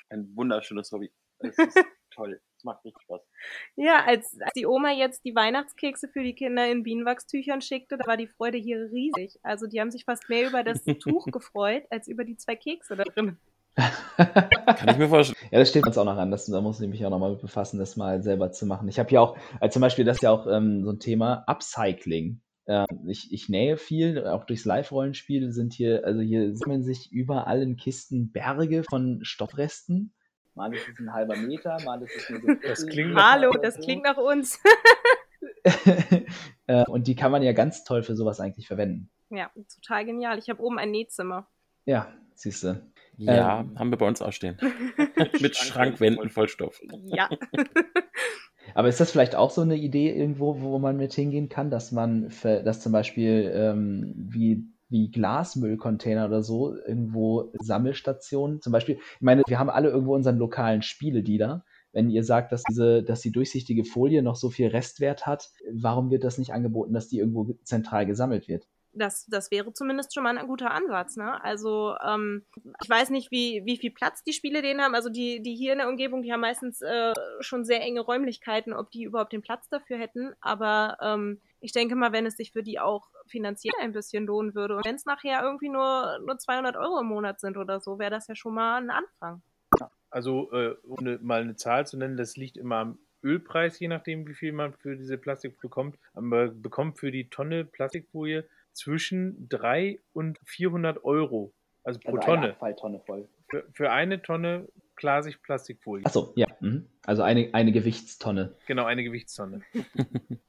Ein wunderschönes Hobby. Es ist toll. Es macht richtig Spaß. Ja, als, als die Oma jetzt die Weihnachtskekse für die Kinder in Bienenwachstüchern schickte, da war die Freude hier riesig. Also die haben sich fast mehr über das Tuch gefreut, als über die zwei Kekse da drin. Kann ich mir vorstellen. Ja, das steht uns auch noch an. Das, da muss ich mich auch noch mal mit befassen, das mal selber zu machen. Ich habe ja auch, also zum Beispiel, das ist ja auch ähm, so ein Thema Upcycling. Ähm, ich, ich nähe viel, auch durchs Live-Rollenspiel sind hier, also hier sammeln sich überall in Kisten Berge von Stoffresten Mal ist es ein halber Meter, mal ist es nur so. Das klingt Hallo, das klingt nach uns. Äh, und die kann man ja ganz toll für sowas eigentlich verwenden. Ja, total genial. Ich habe oben ein Nähzimmer. Ja, siehst du. Ja, ähm, haben wir bei uns auch stehen. Mit Schrankwänden voll Stoff. Ja. Aber ist das vielleicht auch so eine Idee irgendwo, wo man mit hingehen kann, dass man, dass zum Beispiel ähm, wie wie Glasmüllcontainer oder so, irgendwo Sammelstationen. Zum Beispiel, ich meine, wir haben alle irgendwo unseren lokalen Spieledealer. Wenn ihr sagt, dass diese, dass die durchsichtige Folie noch so viel Restwert hat, warum wird das nicht angeboten, dass die irgendwo zentral gesammelt wird? Das, das wäre zumindest schon mal ein guter Ansatz. Ne? Also ähm, ich weiß nicht, wie, wie viel Platz die Spiele denen haben. Also die, die hier in der Umgebung, die haben meistens äh, schon sehr enge Räumlichkeiten, ob die überhaupt den Platz dafür hätten. Aber ähm, ich denke mal, wenn es sich für die auch finanziell ein bisschen lohnen würde und wenn es nachher irgendwie nur, nur 200 Euro im Monat sind oder so, wäre das ja schon mal ein Anfang. Also, äh, ohne mal eine Zahl zu nennen, das liegt immer am Ölpreis, je nachdem, wie viel man für diese Plastik bekommt. Man bekommt für die Tonne Plastikfolie zwischen 3 und 400 Euro. Also pro Also Tonne. eine Abfalltonne voll. Für, für eine Tonne Klarsicht Plastikfolie. Achso, ja. Mhm. Also eine, eine Gewichtstonne. Genau, eine Gewichtstonne.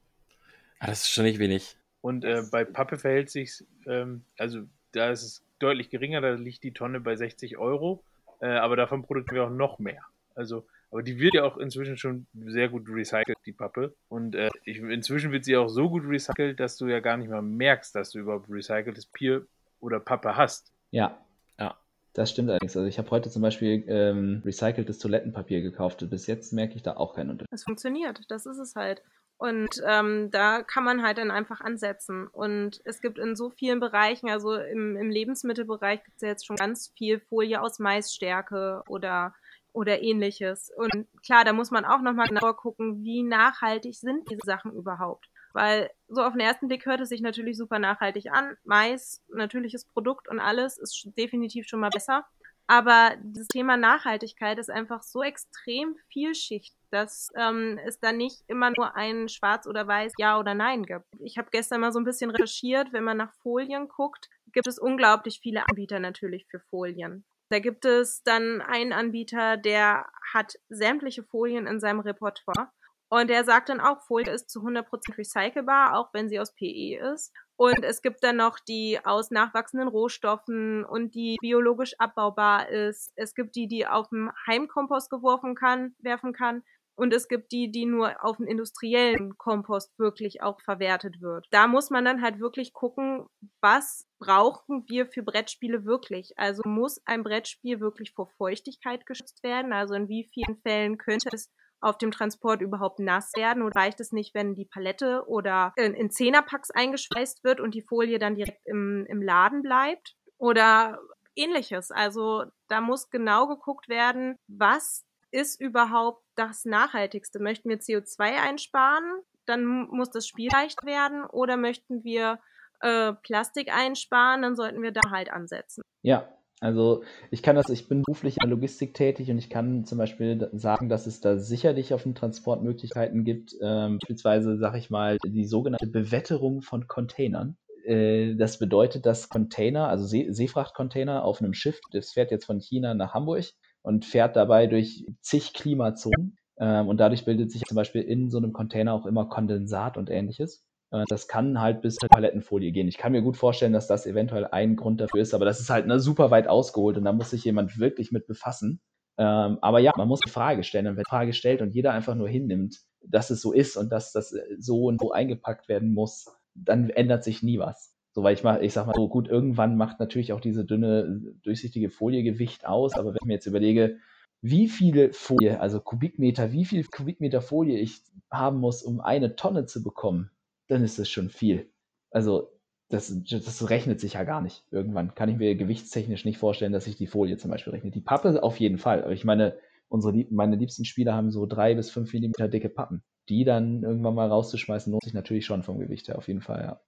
Ah, das ist schon nicht wenig. Und äh, bei Pappe verhält sich ähm, also da ist es deutlich geringer, da liegt die Tonne bei 60 Euro, äh, aber davon produzieren wir auch noch mehr. Also, aber die wird ja auch inzwischen schon sehr gut recycelt, die Pappe. Und äh, ich, inzwischen wird sie auch so gut recycelt, dass du ja gar nicht mehr merkst, dass du überhaupt recyceltes Bier oder Pappe hast. Ja. Ja. Das stimmt allerdings. Also ich habe heute zum Beispiel ähm, recyceltes Toilettenpapier gekauft und bis jetzt merke ich da auch keinen Unterschied. Es funktioniert, das ist es halt. Und ähm, da kann man halt dann einfach ansetzen. Und es gibt in so vielen Bereichen, also im, im Lebensmittelbereich gibt es ja jetzt schon ganz viel Folie aus Maisstärke oder, oder ähnliches. Und klar, da muss man auch nochmal genauer gucken, wie nachhaltig sind diese Sachen überhaupt. Weil so auf den ersten Blick hört es sich natürlich super nachhaltig an. Mais, natürliches Produkt und alles ist definitiv schon mal besser. Aber dieses Thema Nachhaltigkeit ist einfach so extrem vielschichtig, dass ähm, es da nicht immer nur ein Schwarz oder Weiß Ja oder Nein gibt. Ich habe gestern mal so ein bisschen recherchiert, wenn man nach Folien guckt, gibt es unglaublich viele Anbieter natürlich für Folien. Da gibt es dann einen Anbieter, der hat sämtliche Folien in seinem Repertoire. Und der sagt dann auch, Folie ist zu 100% recycelbar, auch wenn sie aus PE ist. Und es gibt dann noch die aus nachwachsenden Rohstoffen und die biologisch abbaubar ist. Es gibt die, die auf dem Heimkompost geworfen kann, werfen kann. Und es gibt die, die nur auf den industriellen Kompost wirklich auch verwertet wird. Da muss man dann halt wirklich gucken, was brauchen wir für Brettspiele wirklich? Also muss ein Brettspiel wirklich vor Feuchtigkeit geschützt werden? Also in wie vielen Fällen könnte es auf dem Transport überhaupt nass werden oder reicht es nicht, wenn die Palette oder in, in Zehnerpacks eingeschweißt wird und die Folie dann direkt im, im Laden bleibt oder ähnliches. Also da muss genau geguckt werden, was ist überhaupt das Nachhaltigste? Möchten wir CO2 einsparen? Dann muss das Spiel leicht werden oder möchten wir äh, Plastik einsparen? Dann sollten wir da halt ansetzen. Ja, also ich kann das, ich bin beruflich in der Logistik tätig und ich kann zum Beispiel sagen, dass es da sicherlich auf den Transport Möglichkeiten gibt. Ähm, beispielsweise, sage ich mal, die sogenannte Bewetterung von Containern. Äh, das bedeutet, dass Container, also See Seefrachtcontainer auf einem Schiff, das fährt jetzt von China nach Hamburg und fährt dabei durch zig Klimazonen. Ähm, und dadurch bildet sich zum Beispiel in so einem Container auch immer Kondensat und ähnliches. Äh, das kann halt bis zur Palettenfolie gehen. Ich kann mir gut vorstellen, dass das eventuell ein Grund dafür ist, aber das ist halt ne, super weit ausgeholt und da muss sich jemand wirklich mit befassen. Ähm, aber ja, man muss die Frage stellen und wenn die Frage stellt und jeder einfach nur hinnimmt, dass es so ist und dass das so und so eingepackt werden muss, dann ändert sich nie was. So, weil ich mach, ich sag mal so, gut, irgendwann macht natürlich auch diese dünne, durchsichtige Folie Gewicht aus, aber wenn ich mir jetzt überlege, wie viele Folie, also Kubikmeter, wie viel Kubikmeter Folie ich haben muss, um eine Tonne zu bekommen, dann ist das schon viel. Also, das, das rechnet sich ja gar nicht. Irgendwann kann ich mir gewichtstechnisch nicht vorstellen, dass sich die Folie zum Beispiel rechnet. Die Pappe auf jeden Fall. Aber ich meine, unsere, meine liebsten Spieler haben so drei bis fünf Millimeter dicke Pappen. Die dann irgendwann mal rauszuschmeißen, lohnt sich natürlich schon vom Gewicht her, auf jeden Fall, ja.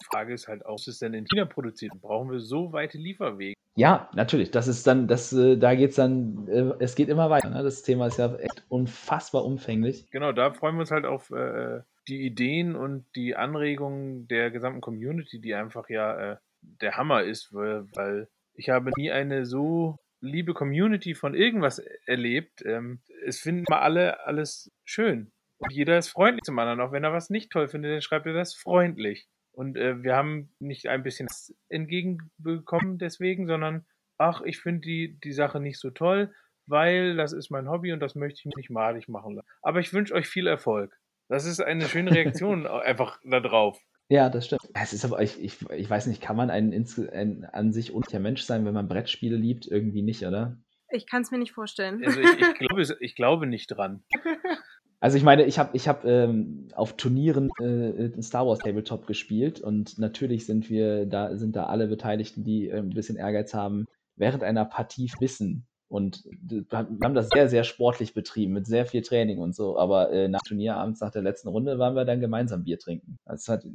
Die Frage ist halt auch, ist es denn in China produziert? Brauchen wir so weite Lieferwege? Ja, natürlich. Das ist dann, das, äh, da geht's dann, äh, es geht immer weiter. Ne? Das Thema ist ja echt unfassbar umfänglich. Genau, da freuen wir uns halt auf äh, die Ideen und die Anregungen der gesamten Community, die einfach ja äh, der Hammer ist, weil, weil ich habe nie eine so liebe Community von irgendwas erlebt. Ähm, es finden immer alle alles schön. Und jeder ist freundlich zum anderen. Auch wenn er was nicht toll findet, dann schreibt er das freundlich. Und äh, wir haben nicht ein bisschen entgegenbekommen deswegen, sondern ach, ich finde die, die Sache nicht so toll, weil das ist mein Hobby und das möchte ich mir nicht malig machen lassen. Aber ich wünsche euch viel Erfolg. Das ist eine schöne Reaktion einfach darauf. Ja, das stimmt. Es ist aber, ich, ich, ich weiß nicht, kann man ein, ein an sich unter Mensch sein, wenn man Brettspiele liebt? Irgendwie nicht, oder? Ich kann es mir nicht vorstellen. Also ich, ich, glaube, ich glaube nicht dran. Also ich meine, ich habe ich hab, ähm, auf Turnieren äh, Star Wars Tabletop gespielt und natürlich sind wir da, sind da alle Beteiligten, die äh, ein bisschen Ehrgeiz haben, während einer Partie wissen. Und wir haben das sehr, sehr sportlich betrieben, mit sehr viel Training und so. Aber äh, nach Turnierabends, nach der letzten Runde, waren wir dann gemeinsam Bier trinken. Das hat,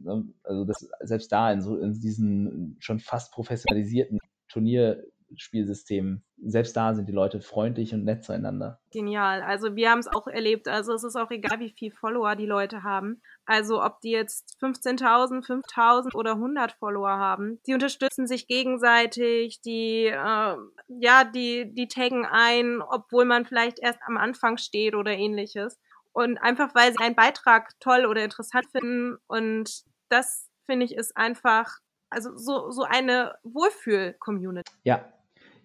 also das, selbst da in, so, in diesen schon fast professionalisierten Turnier, Spielsystem. Selbst da sind die Leute freundlich und nett zueinander. Genial. Also wir haben es auch erlebt. Also es ist auch egal, wie viel Follower die Leute haben. Also ob die jetzt 15.000, 5.000 oder 100 Follower haben, die unterstützen sich gegenseitig, die äh, ja, die die taggen ein, obwohl man vielleicht erst am Anfang steht oder ähnliches. Und einfach weil sie einen Beitrag toll oder interessant finden und das finde ich ist einfach also so so eine Wohlfühl-Community. Ja,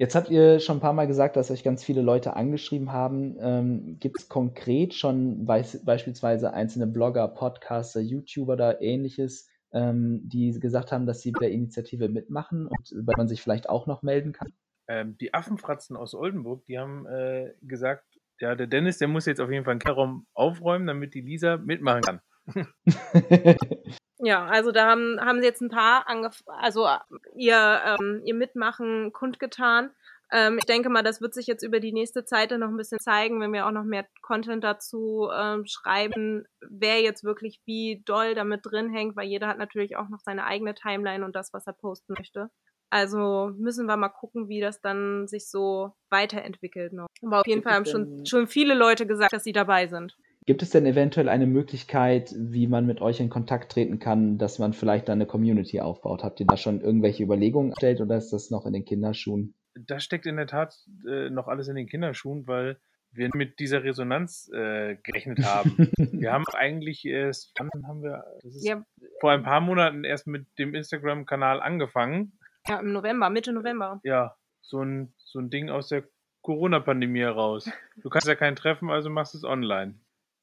Jetzt habt ihr schon ein paar Mal gesagt, dass euch ganz viele Leute angeschrieben haben. Ähm, Gibt es konkret schon weiß, beispielsweise einzelne Blogger, Podcaster, YouTuber oder ähnliches, ähm, die gesagt haben, dass sie bei der Initiative mitmachen und bei man sich vielleicht auch noch melden kann? Ähm, die Affenfratzen aus Oldenburg, die haben äh, gesagt, ja, der Dennis, der muss jetzt auf jeden Fall einen Kellerraum aufräumen, damit die Lisa mitmachen kann. Ja, also da haben, haben sie jetzt ein paar angef also ihr, ähm, ihr Mitmachen kundgetan. Ähm, ich denke mal, das wird sich jetzt über die nächste Zeit dann noch ein bisschen zeigen, wenn wir auch noch mehr Content dazu ähm, schreiben, wer jetzt wirklich wie doll damit drin hängt, weil jeder hat natürlich auch noch seine eigene Timeline und das, was er posten möchte. Also müssen wir mal gucken, wie das dann sich so weiterentwickelt noch. Aber auf jeden Fall haben schon, schon viele Leute gesagt, dass sie dabei sind. Gibt es denn eventuell eine Möglichkeit, wie man mit euch in Kontakt treten kann, dass man vielleicht da eine Community aufbaut? Habt ihr da schon irgendwelche Überlegungen gestellt oder ist das noch in den Kinderschuhen? Das steckt in der Tat äh, noch alles in den Kinderschuhen, weil wir mit dieser Resonanz äh, gerechnet haben. wir haben eigentlich erst, wann haben wir, ja. vor ein paar Monaten erst mit dem Instagram-Kanal angefangen. Ja, im November, Mitte November. Ja, so ein, so ein Ding aus der Corona-Pandemie heraus. Du kannst ja keinen treffen, also machst du es online.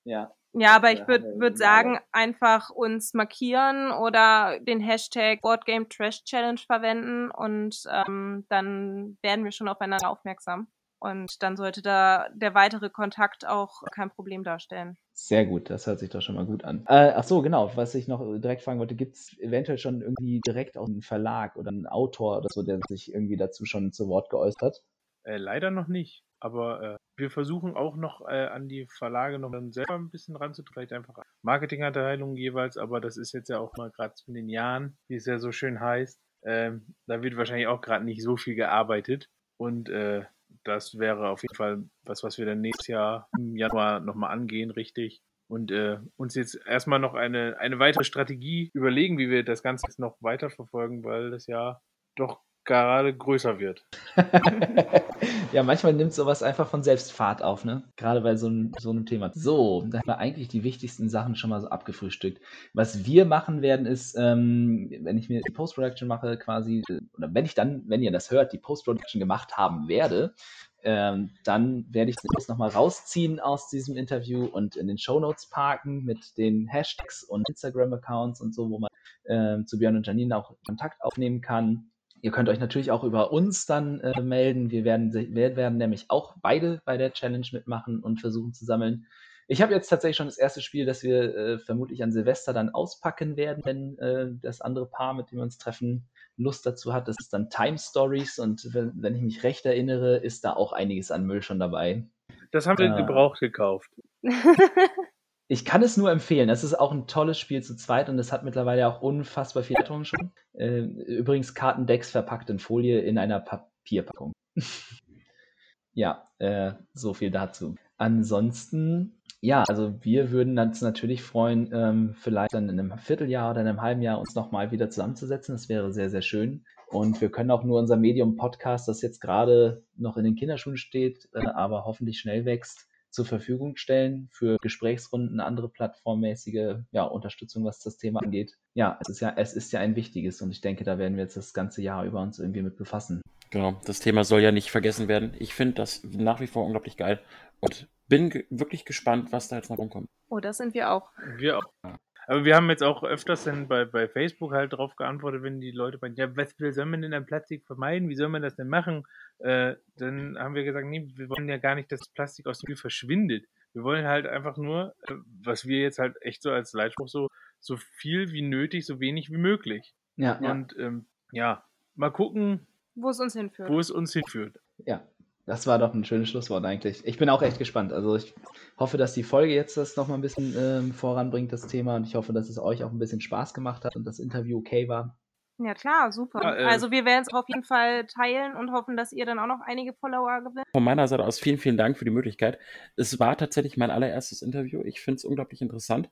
Ja. Ja, aber ich würde würd sagen, einfach uns markieren oder den Hashtag Boardgame Trash Challenge verwenden und ähm, dann werden wir schon aufeinander aufmerksam. Und dann sollte da der weitere Kontakt auch kein Problem darstellen. Sehr gut, das hört sich doch schon mal gut an. Äh, ach so, genau, was ich noch direkt fragen wollte, gibt es eventuell schon irgendwie direkt aus einem Verlag oder einen Autor oder so, der sich irgendwie dazu schon zu Wort geäußert? Äh, leider noch nicht. Aber äh, wir versuchen auch noch äh, an die Verlage noch dann selber ein bisschen ranzutreten, vielleicht einfach Marketingabteilungen jeweils, aber das ist jetzt ja auch mal gerade in den Jahren, wie es ja so schön heißt. Ähm, da wird wahrscheinlich auch gerade nicht so viel gearbeitet. Und äh, das wäre auf jeden Fall was, was wir dann nächstes Jahr im Januar nochmal angehen, richtig. Und äh, uns jetzt erstmal noch eine, eine weitere Strategie überlegen, wie wir das Ganze jetzt noch weiter verfolgen, weil das ja doch gerade größer wird. ja, manchmal nimmt sowas einfach von selbst Fahrt auf, ne? Gerade bei so einem, so einem Thema. So, da haben wir eigentlich die wichtigsten Sachen schon mal so abgefrühstückt. Was wir machen werden, ist, ähm, wenn ich mir die Post-Production mache, quasi, oder wenn ich dann, wenn ihr das hört, die Post-Production gemacht haben werde, ähm, dann werde ich das nochmal rausziehen aus diesem Interview und in den Show Notes parken mit den Hashtags und Instagram-Accounts und so, wo man ähm, zu Björn und Janine auch Kontakt aufnehmen kann. Ihr könnt euch natürlich auch über uns dann äh, melden. Wir werden, wir werden nämlich auch beide bei der Challenge mitmachen und versuchen zu sammeln. Ich habe jetzt tatsächlich schon das erste Spiel, das wir äh, vermutlich an Silvester dann auspacken werden, wenn äh, das andere Paar, mit dem wir uns treffen, Lust dazu hat. Das ist dann Time Stories und wenn, wenn ich mich recht erinnere, ist da auch einiges an Müll schon dabei. Das haben wir äh, gebraucht gekauft. Ich kann es nur empfehlen. Es ist auch ein tolles Spiel zu zweit und es hat mittlerweile auch unfassbar viele Wertungen schon. Äh, übrigens Kartendecks verpackt in Folie in einer Papierpackung. ja, äh, so viel dazu. Ansonsten, ja, also wir würden uns natürlich freuen, ähm, vielleicht dann in einem Vierteljahr oder in einem halben Jahr uns nochmal wieder zusammenzusetzen. Das wäre sehr, sehr schön. Und wir können auch nur unser Medium-Podcast, das jetzt gerade noch in den Kinderschuhen steht, äh, aber hoffentlich schnell wächst, zur Verfügung stellen für Gesprächsrunden, andere plattformmäßige ja, Unterstützung, was das Thema angeht. Ja, es ist ja, es ist ja ein wichtiges und ich denke, da werden wir jetzt das ganze Jahr über uns irgendwie mit befassen. Genau, das Thema soll ja nicht vergessen werden. Ich finde das nach wie vor unglaublich geil und bin ge wirklich gespannt, was da jetzt noch rumkommt. Oh, das sind wir auch. Wir auch. Aber wir haben jetzt auch öfters dann bei, bei Facebook halt drauf geantwortet, wenn die Leute meinen, ja, was soll man denn an Plastik vermeiden? Wie soll man das denn machen? Äh, dann haben wir gesagt, nee, wir wollen ja gar nicht, dass Plastik aus dem Müll verschwindet. Wir wollen halt einfach nur, äh, was wir jetzt halt echt so als Leitspruch so, so viel wie nötig, so wenig wie möglich. Ja. Und ähm, ja, mal gucken, wo es uns hinführt. Wo es uns hinführt. Ja, das war doch ein schönes Schlusswort eigentlich. Ich bin auch echt gespannt. Also ich hoffe, dass die Folge jetzt das nochmal ein bisschen ähm, voranbringt, das Thema. Und ich hoffe, dass es euch auch ein bisschen Spaß gemacht hat und das Interview okay war. Ja klar, super. Ja, äh, also wir werden es auf jeden Fall teilen und hoffen, dass ihr dann auch noch einige Follower gewinnt. Von meiner Seite aus vielen, vielen Dank für die Möglichkeit. Es war tatsächlich mein allererstes Interview. Ich finde es unglaublich interessant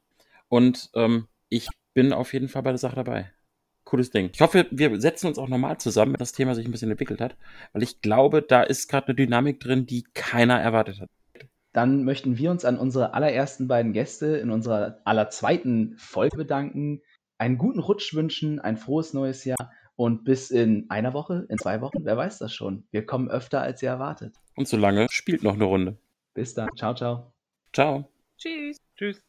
und ähm, ich bin auf jeden Fall bei der Sache dabei. Cooles Ding. Ich hoffe, wir setzen uns auch normal zusammen, wenn das Thema sich ein bisschen entwickelt hat, weil ich glaube, da ist gerade eine Dynamik drin, die keiner erwartet hat. Dann möchten wir uns an unsere allerersten beiden Gäste in unserer allerzweiten Folge bedanken, einen guten Rutsch wünschen, ein frohes neues Jahr und bis in einer Woche, in zwei Wochen, wer weiß das schon. Wir kommen öfter, als ihr erwartet. Und solange spielt noch eine Runde. Bis dann. Ciao, ciao. Ciao. Tschüss. Tschüss.